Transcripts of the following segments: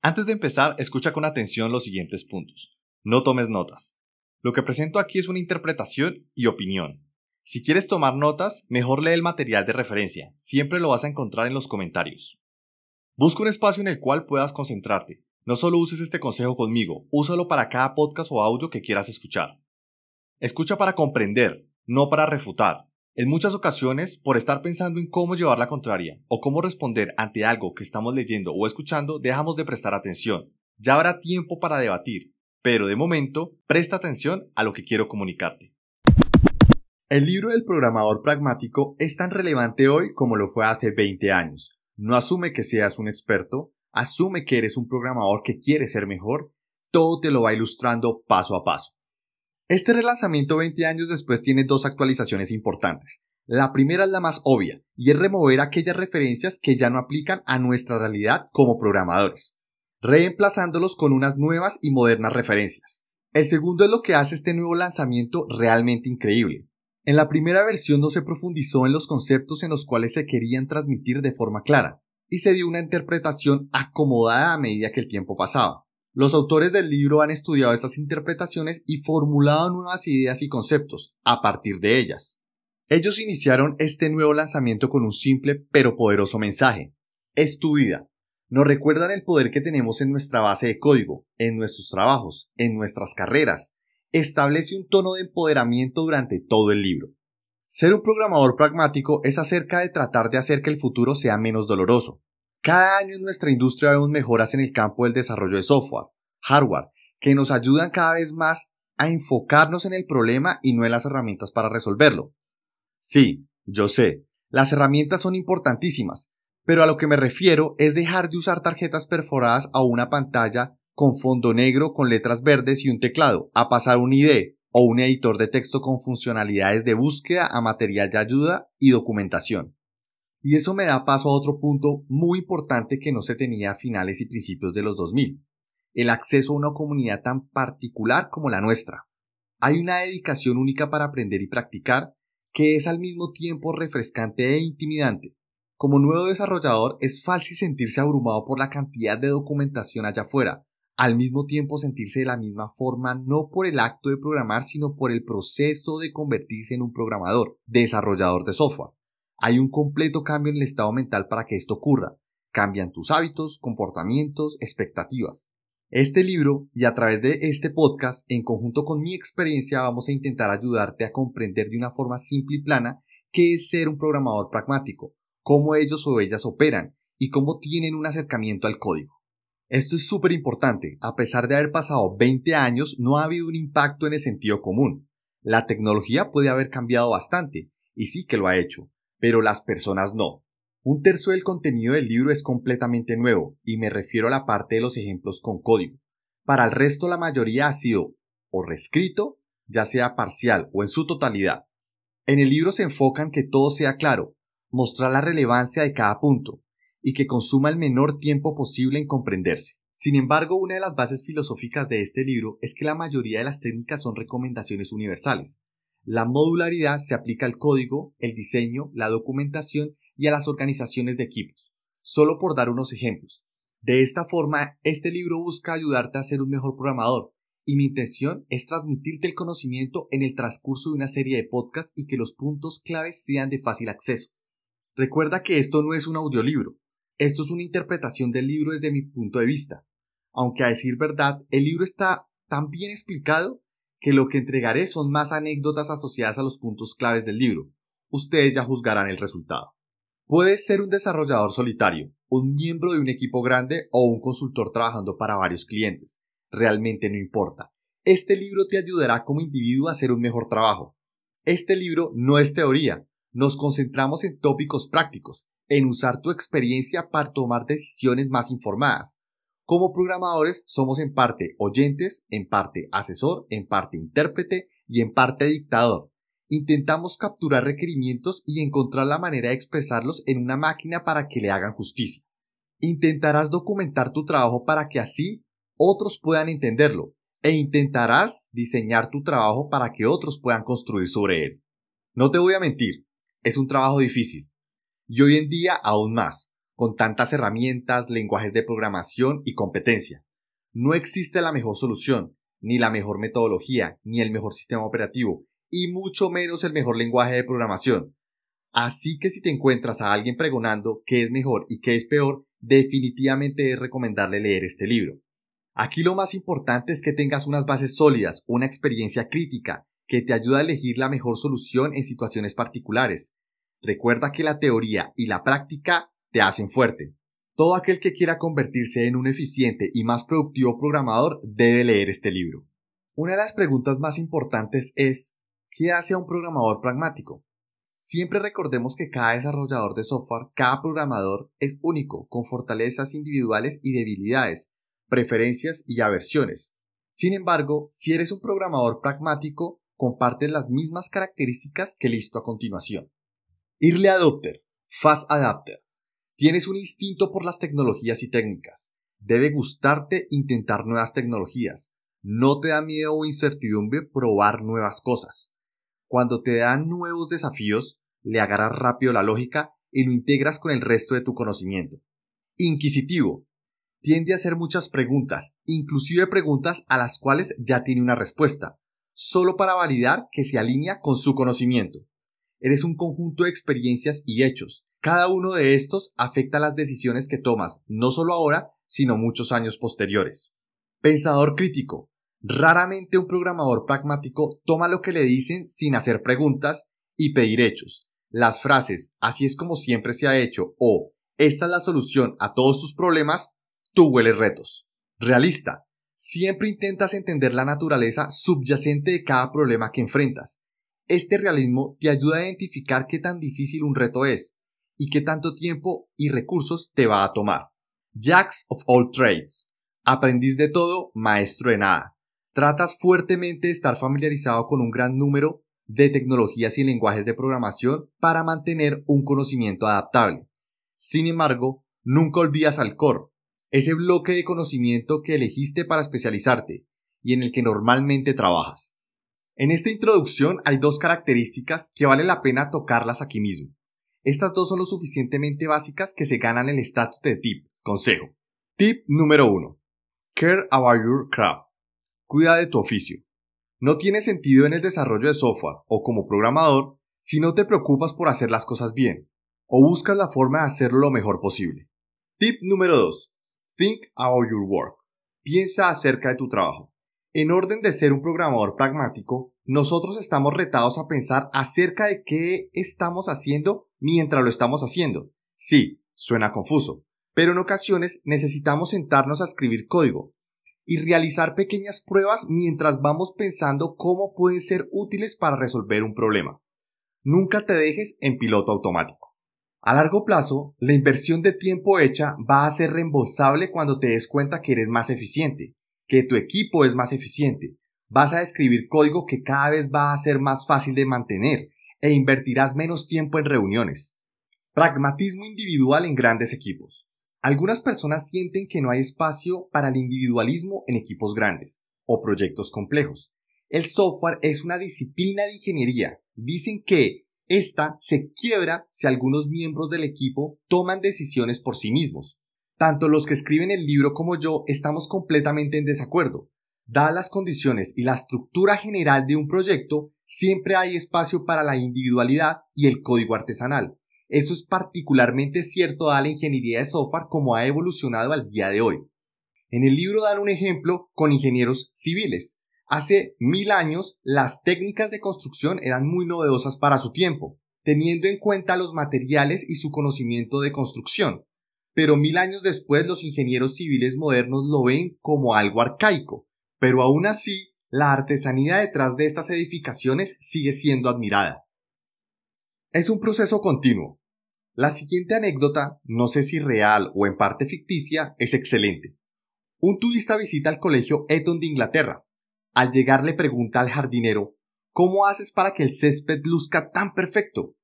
Antes de empezar, escucha con atención los siguientes puntos. No tomes notas. Lo que presento aquí es una interpretación y opinión. Si quieres tomar notas, mejor lee el material de referencia. Siempre lo vas a encontrar en los comentarios. Busca un espacio en el cual puedas concentrarte. No solo uses este consejo conmigo, úsalo para cada podcast o audio que quieras escuchar. Escucha para comprender, no para refutar. En muchas ocasiones, por estar pensando en cómo llevar la contraria o cómo responder ante algo que estamos leyendo o escuchando, dejamos de prestar atención. Ya habrá tiempo para debatir, pero de momento, presta atención a lo que quiero comunicarte. El libro del programador pragmático es tan relevante hoy como lo fue hace 20 años. No asume que seas un experto, asume que eres un programador que quiere ser mejor, todo te lo va ilustrando paso a paso. Este relanzamiento 20 años después tiene dos actualizaciones importantes. La primera es la más obvia, y es remover aquellas referencias que ya no aplican a nuestra realidad como programadores, reemplazándolos con unas nuevas y modernas referencias. El segundo es lo que hace este nuevo lanzamiento realmente increíble. En la primera versión no se profundizó en los conceptos en los cuales se querían transmitir de forma clara, y se dio una interpretación acomodada a medida que el tiempo pasaba. Los autores del libro han estudiado estas interpretaciones y formulado nuevas ideas y conceptos a partir de ellas. Ellos iniciaron este nuevo lanzamiento con un simple pero poderoso mensaje. Es tu vida. Nos recuerdan el poder que tenemos en nuestra base de código, en nuestros trabajos, en nuestras carreras. Establece un tono de empoderamiento durante todo el libro. Ser un programador pragmático es acerca de tratar de hacer que el futuro sea menos doloroso, cada año en nuestra industria vemos mejoras en el campo del desarrollo de software, hardware, que nos ayudan cada vez más a enfocarnos en el problema y no en las herramientas para resolverlo. Sí, yo sé, las herramientas son importantísimas, pero a lo que me refiero es dejar de usar tarjetas perforadas a una pantalla con fondo negro con letras verdes y un teclado, a pasar un ID o un editor de texto con funcionalidades de búsqueda a material de ayuda y documentación. Y eso me da paso a otro punto muy importante que no se tenía a finales y principios de los 2000, el acceso a una comunidad tan particular como la nuestra. Hay una dedicación única para aprender y practicar que es al mismo tiempo refrescante e intimidante. Como nuevo desarrollador es fácil sentirse abrumado por la cantidad de documentación allá afuera, al mismo tiempo sentirse de la misma forma no por el acto de programar, sino por el proceso de convertirse en un programador, desarrollador de software. Hay un completo cambio en el estado mental para que esto ocurra. Cambian tus hábitos, comportamientos, expectativas. Este libro y a través de este podcast, en conjunto con mi experiencia, vamos a intentar ayudarte a comprender de una forma simple y plana qué es ser un programador pragmático, cómo ellos o ellas operan y cómo tienen un acercamiento al código. Esto es súper importante. A pesar de haber pasado 20 años, no ha habido un impacto en el sentido común. La tecnología puede haber cambiado bastante, y sí que lo ha hecho, pero las personas no. Un tercio del contenido del libro es completamente nuevo, y me refiero a la parte de los ejemplos con código. Para el resto la mayoría ha sido o reescrito, ya sea parcial o en su totalidad. En el libro se enfocan que todo sea claro, mostrar la relevancia de cada punto, y que consuma el menor tiempo posible en comprenderse. Sin embargo, una de las bases filosóficas de este libro es que la mayoría de las técnicas son recomendaciones universales, la modularidad se aplica al código, el diseño, la documentación y a las organizaciones de equipos, solo por dar unos ejemplos. De esta forma, este libro busca ayudarte a ser un mejor programador, y mi intención es transmitirte el conocimiento en el transcurso de una serie de podcasts y que los puntos claves sean de fácil acceso. Recuerda que esto no es un audiolibro, esto es una interpretación del libro desde mi punto de vista. Aunque a decir verdad, el libro está tan bien explicado que lo que entregaré son más anécdotas asociadas a los puntos claves del libro. Ustedes ya juzgarán el resultado. Puedes ser un desarrollador solitario, un miembro de un equipo grande o un consultor trabajando para varios clientes. Realmente no importa. Este libro te ayudará como individuo a hacer un mejor trabajo. Este libro no es teoría. Nos concentramos en tópicos prácticos, en usar tu experiencia para tomar decisiones más informadas. Como programadores somos en parte oyentes, en parte asesor, en parte intérprete y en parte dictador. Intentamos capturar requerimientos y encontrar la manera de expresarlos en una máquina para que le hagan justicia. Intentarás documentar tu trabajo para que así otros puedan entenderlo e intentarás diseñar tu trabajo para que otros puedan construir sobre él. No te voy a mentir, es un trabajo difícil. y hoy en día aún más, con tantas herramientas, lenguajes de programación y competencia. No existe la mejor solución, ni la mejor metodología, ni el mejor sistema operativo, y mucho menos el mejor lenguaje de programación. Así que si te encuentras a alguien pregonando qué es mejor y qué es peor, definitivamente es recomendarle leer este libro. Aquí lo más importante es que tengas unas bases sólidas, una experiencia crítica, que te ayuda a elegir la mejor solución en situaciones particulares. Recuerda que la teoría y la práctica te hacen fuerte. Todo aquel que quiera convertirse en un eficiente y más productivo programador debe leer este libro. Una de las preguntas más importantes es, ¿qué hace a un programador pragmático? Siempre recordemos que cada desarrollador de software, cada programador es único, con fortalezas individuales y debilidades, preferencias y aversiones. Sin embargo, si eres un programador pragmático, compartes las mismas características que listo a continuación. Early Adopter, Fast Adapter, Tienes un instinto por las tecnologías y técnicas. Debe gustarte intentar nuevas tecnologías. No te da miedo o incertidumbre probar nuevas cosas. Cuando te dan nuevos desafíos, le agarras rápido la lógica y lo integras con el resto de tu conocimiento. Inquisitivo. Tiende a hacer muchas preguntas, inclusive preguntas a las cuales ya tiene una respuesta, solo para validar que se alinea con su conocimiento. Eres un conjunto de experiencias y hechos, cada uno de estos afecta las decisiones que tomas, no solo ahora, sino muchos años posteriores. Pensador crítico. Raramente un programador pragmático toma lo que le dicen sin hacer preguntas y pedir hechos. Las frases así es como siempre se ha hecho o esta es la solución a todos tus problemas, tú hueles retos. Realista. Siempre intentas entender la naturaleza subyacente de cada problema que enfrentas. Este realismo te ayuda a identificar qué tan difícil un reto es y qué tanto tiempo y recursos te va a tomar. Jacks of all trades. Aprendiz de todo, maestro de nada. Tratas fuertemente de estar familiarizado con un gran número de tecnologías y lenguajes de programación para mantener un conocimiento adaptable. Sin embargo, nunca olvidas al core, ese bloque de conocimiento que elegiste para especializarte y en el que normalmente trabajas. En esta introducción hay dos características que vale la pena tocarlas aquí mismo. Estas dos son lo suficientemente básicas que se ganan el estatus de tip. Consejo. Tip número 1. Care about your craft. Cuida de tu oficio. No tiene sentido en el desarrollo de software o como programador si no te preocupas por hacer las cosas bien o buscas la forma de hacerlo lo mejor posible. Tip número 2. Think about your work. Piensa acerca de tu trabajo. En orden de ser un programador pragmático, nosotros estamos retados a pensar acerca de qué estamos haciendo mientras lo estamos haciendo. Sí, suena confuso, pero en ocasiones necesitamos sentarnos a escribir código y realizar pequeñas pruebas mientras vamos pensando cómo pueden ser útiles para resolver un problema. Nunca te dejes en piloto automático. A largo plazo, la inversión de tiempo hecha va a ser reembolsable cuando te des cuenta que eres más eficiente, que tu equipo es más eficiente, vas a escribir código que cada vez va a ser más fácil de mantener e invertirás menos tiempo en reuniones. Pragmatismo individual en grandes equipos. Algunas personas sienten que no hay espacio para el individualismo en equipos grandes o proyectos complejos. El software es una disciplina de ingeniería. Dicen que esta se quiebra si algunos miembros del equipo toman decisiones por sí mismos. Tanto los que escriben el libro como yo estamos completamente en desacuerdo. Dadas las condiciones y la estructura general de un proyecto, siempre hay espacio para la individualidad y el código artesanal. Eso es particularmente cierto a la ingeniería de software como ha evolucionado al día de hoy. En el libro dan un ejemplo con ingenieros civiles. Hace mil años las técnicas de construcción eran muy novedosas para su tiempo, teniendo en cuenta los materiales y su conocimiento de construcción pero mil años después los ingenieros civiles modernos lo ven como algo arcaico. Pero aún así, la artesanía detrás de estas edificaciones sigue siendo admirada. Es un proceso continuo. La siguiente anécdota, no sé si real o en parte ficticia, es excelente. Un turista visita el colegio Eton de Inglaterra. Al llegar le pregunta al jardinero, ¿cómo haces para que el césped luzca tan perfecto?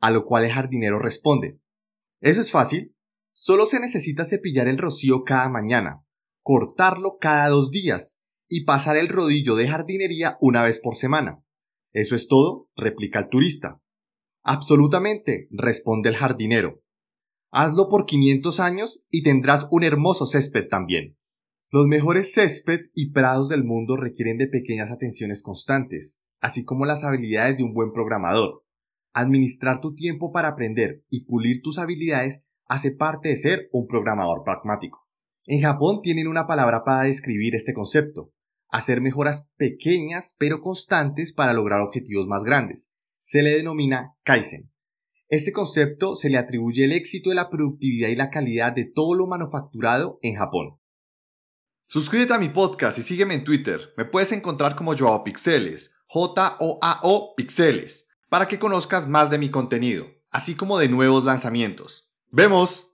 A lo cual el jardinero responde, eso es fácil, Solo se necesita cepillar el rocío cada mañana, cortarlo cada dos días y pasar el rodillo de jardinería una vez por semana. Eso es todo, replica el turista. Absolutamente, responde el jardinero. Hazlo por 500 años y tendrás un hermoso césped también. Los mejores césped y prados del mundo requieren de pequeñas atenciones constantes, así como las habilidades de un buen programador. Administrar tu tiempo para aprender y pulir tus habilidades hace parte de ser un programador pragmático. En Japón tienen una palabra para describir este concepto, hacer mejoras pequeñas pero constantes para lograr objetivos más grandes. Se le denomina Kaizen. Este concepto se le atribuye el éxito de la productividad y la calidad de todo lo manufacturado en Japón. Suscríbete a mi podcast y sígueme en Twitter. Me puedes encontrar como Joao Pixeles, J-O-A-O Pixeles, para que conozcas más de mi contenido, así como de nuevos lanzamientos. ¡Vemos!